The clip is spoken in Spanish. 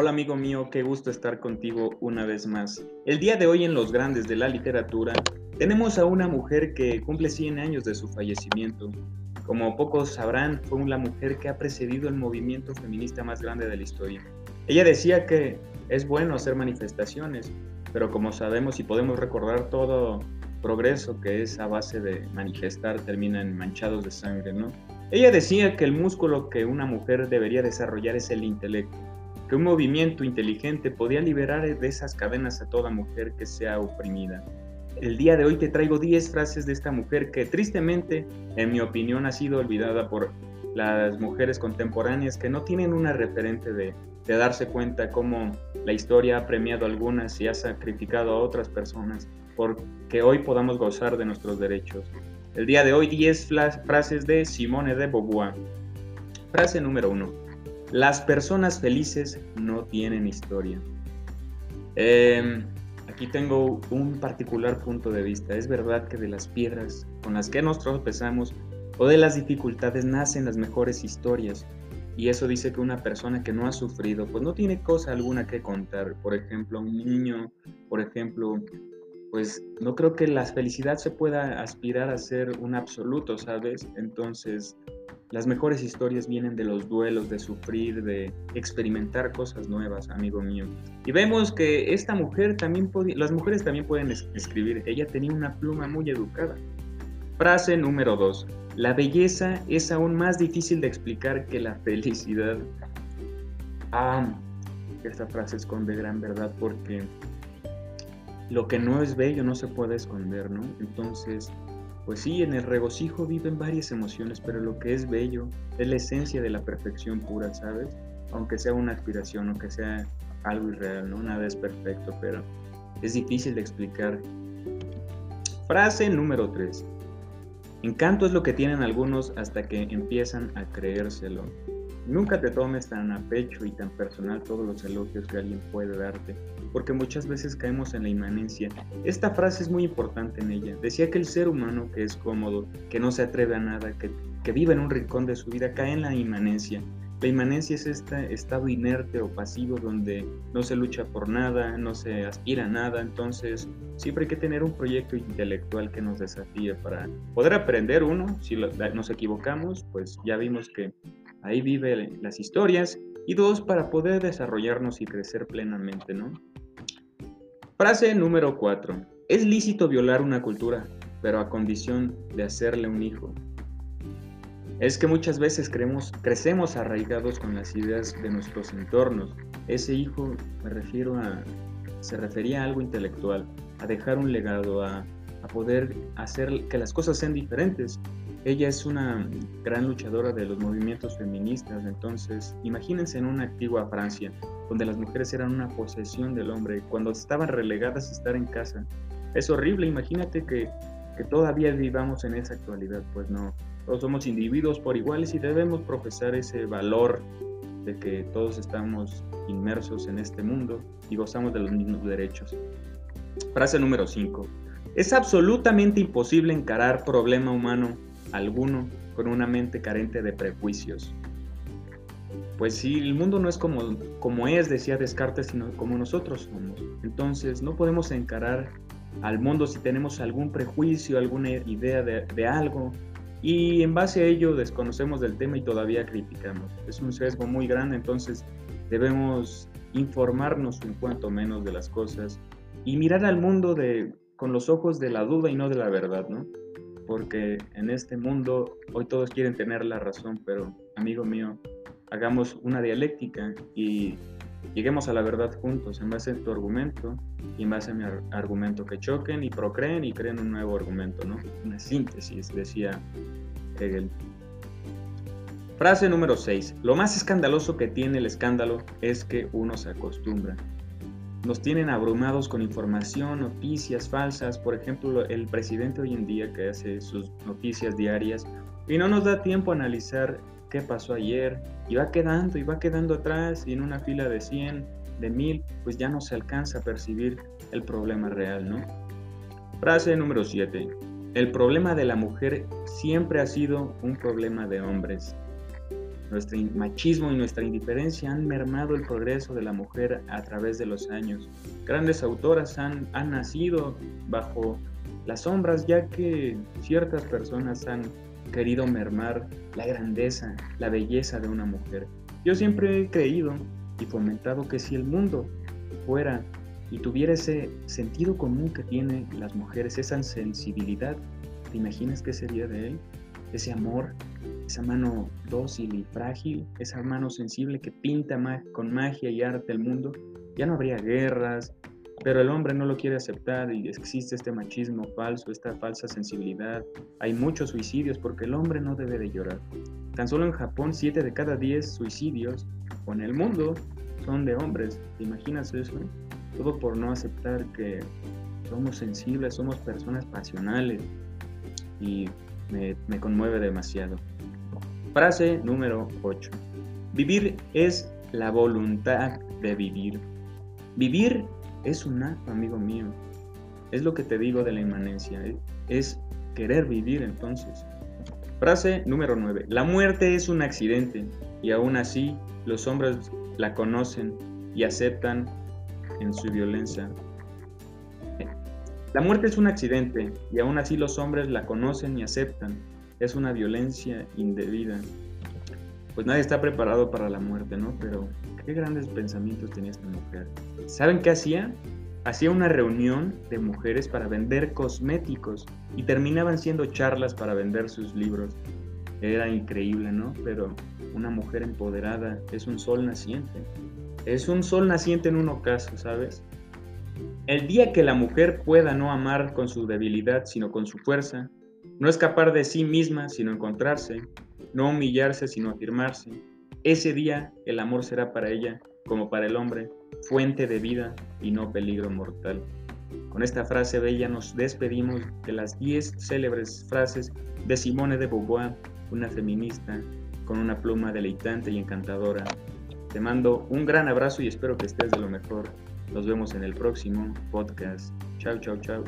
Hola amigo mío, qué gusto estar contigo una vez más. El día de hoy en Los Grandes de la Literatura tenemos a una mujer que cumple 100 años de su fallecimiento. Como pocos sabrán, fue la mujer que ha precedido el movimiento feminista más grande de la historia. Ella decía que es bueno hacer manifestaciones, pero como sabemos y podemos recordar todo progreso que es a base de manifestar termina en manchados de sangre, ¿no? Ella decía que el músculo que una mujer debería desarrollar es el intelecto, que un movimiento inteligente podía liberar de esas cadenas a toda mujer que sea oprimida. El día de hoy te traigo 10 frases de esta mujer que tristemente, en mi opinión, ha sido olvidada por las mujeres contemporáneas que no tienen una referente de, darse cuenta cómo la historia ha premiado a algunas y ha sacrificado a otras personas porque hoy podamos gozar de nuestros derechos. El día de hoy 10 frases de Simone de Beauvoir. Frase número 1. Las personas felices no tienen historia. Em, aquí tengo un particular punto de vista. Es verdad que de las piedras con las que nos tropezamos o de las dificultades nacen las mejores historias. Y eso dice que una persona que no ha sufrido, pues no tiene cosa alguna que contar. Por ejemplo, un niño, por ejemplo, pues no creo que la felicidad se pueda aspirar a ser un absoluto, ¿sabes? Entonces, las mejores historias vienen de los duelos, de sufrir, de experimentar cosas nuevas, amigo mío. Y vemos que esta mujer también, las mujeres también pueden escribir. Ella tenía una pluma muy educada. Frase número dos. La belleza es aún más difícil de explicar que la felicidad. Ah, esta frase esconde gran verdad porque lo que no es bello no se puede esconder, ¿no? Entonces, pues sí, en el regocijo viven varias emociones, pero lo que es bello es la esencia de la perfección pura, ¿sabes? Aunque sea una aspiración, aunque sea algo irreal, ¿no? Nada es perfecto, pero es difícil de explicar. Frase número 3. Encanto es lo que tienen algunos hasta que empiezan a creérselo. Nunca te tomes tan a pecho y tan personal todos los elogios que alguien puede darte, porque muchas veces caemos en la inmanencia. Esta frase es muy importante en ella. Decía que el ser humano que es cómodo, que no se atreve a nada, que, que vive en un rincón de su vida, cae en la inmanencia. La inmanencia es este estado inerte o pasivo donde no se lucha por nada, no se aspira a nada, entonces siempre hay que tener un proyecto intelectual que nos desafíe para poder aprender uno, si nos equivocamos, pues ya vimos que ahí viven las historias, y dos, para poder desarrollarnos y crecer plenamente, ¿no? Frase número cuatro. Es lícito violar una cultura, pero a condición de hacerle un hijo. Es que muchas veces creemos, crecemos arraigados con las ideas de nuestros entornos. Ese hijo, me refiero a, se refería a algo intelectual, a dejar un legado, a, a poder hacer que las cosas sean diferentes. Ella es una gran luchadora de los movimientos feministas, entonces imagínense en una antigua Francia, donde las mujeres eran una posesión del hombre, cuando estaban relegadas a estar en casa. Es horrible, imagínate que, que todavía vivamos en esa actualidad, pues no, todos somos individuos por iguales y debemos profesar ese valor de que todos estamos inmersos en este mundo y gozamos de los mismos derechos. Frase número 5. Es absolutamente imposible encarar problema humano alguno con una mente carente de prejuicios. Pues si el mundo no es como, como es, decía Descartes, sino como nosotros somos. Entonces no podemos encarar al mundo si tenemos algún prejuicio, alguna idea de, de algo, y en base a ello desconocemos del tema y todavía criticamos. Es un sesgo muy grande, entonces debemos informarnos un cuanto menos de las cosas y mirar al mundo de, con los ojos de la duda y no de la verdad, ¿no? Porque en este mundo hoy todos quieren tener la razón, pero amigo mío, hagamos una dialéctica y lleguemos a la verdad juntos en base a tu argumento y en base a mi argumento que choquen y procreen y creen un nuevo argumento, ¿no? Una síntesis, decía Hegel. Frase número 6. Lo más escandaloso que tiene el escándalo es que uno se acostumbra nos tienen abrumados con información, noticias falsas. Por ejemplo, el presidente hoy en día que hace sus noticias diarias y no nos da tiempo a analizar qué pasó ayer y va quedando y va quedando atrás y en una fila de 100, de 1000, pues ya no se alcanza a percibir el problema real, ¿no? Frase número 7. El problema de la mujer siempre ha sido un problema de hombres. Nuestro machismo y nuestra indiferencia han mermado el progreso de la mujer a través de los años. Grandes autoras han, han nacido bajo las sombras ya que ciertas personas han querido mermar la grandeza, la belleza de una mujer. Yo siempre he creído y fomentado que si el mundo fuera y tuviera ese sentido común que tienen las mujeres, esa sensibilidad, ¿te imaginas qué sería de él? Ese amor, esa mano dócil y frágil, esa mano sensible que pinta con magia y arte el mundo, ya no habría guerras, pero el hombre no lo quiere aceptar y existe este machismo falso, esta falsa sensibilidad. Hay muchos suicidios porque el hombre no debe de llorar. Tan solo en Japón, 7 de cada 10 suicidios, o en el mundo, son de hombres. ¿Te imaginas eso? Todo por no aceptar que somos sensibles, somos personas pasionales. Y me, me conmueve demasiado. Frase número 8. Vivir es la voluntad de vivir. Vivir es un acto, amigo mío. Es lo que te digo de la inmanencia. ¿eh? Es querer vivir entonces. Frase número 9. La muerte es un accidente y aún así los hombres la conocen y aceptan en su violencia. La muerte es un accidente y aún así los hombres la conocen y aceptan. Es una violencia indebida. Pues nadie está preparado para la muerte, ¿no? Pero qué grandes pensamientos tenía esta mujer. ¿Saben qué hacía? Hacía una reunión de mujeres para vender cosméticos y terminaban siendo charlas para vender sus libros. Era increíble, ¿no? Pero una mujer empoderada es un sol naciente. Es un sol naciente en un ocaso, ¿sabes? El día que la mujer pueda no amar con su debilidad, sino con su fuerza, no escapar de sí misma, sino encontrarse, no humillarse, sino afirmarse, ese día el amor será para ella, como para el hombre, fuente de vida y no peligro mortal. Con esta frase bella nos despedimos de las 10 célebres frases de Simone de Beauvoir, una feminista con una pluma deleitante y encantadora. Te mando un gran abrazo y espero que estés de lo mejor. Nos vemos en el próximo podcast. Chao, chao, chao.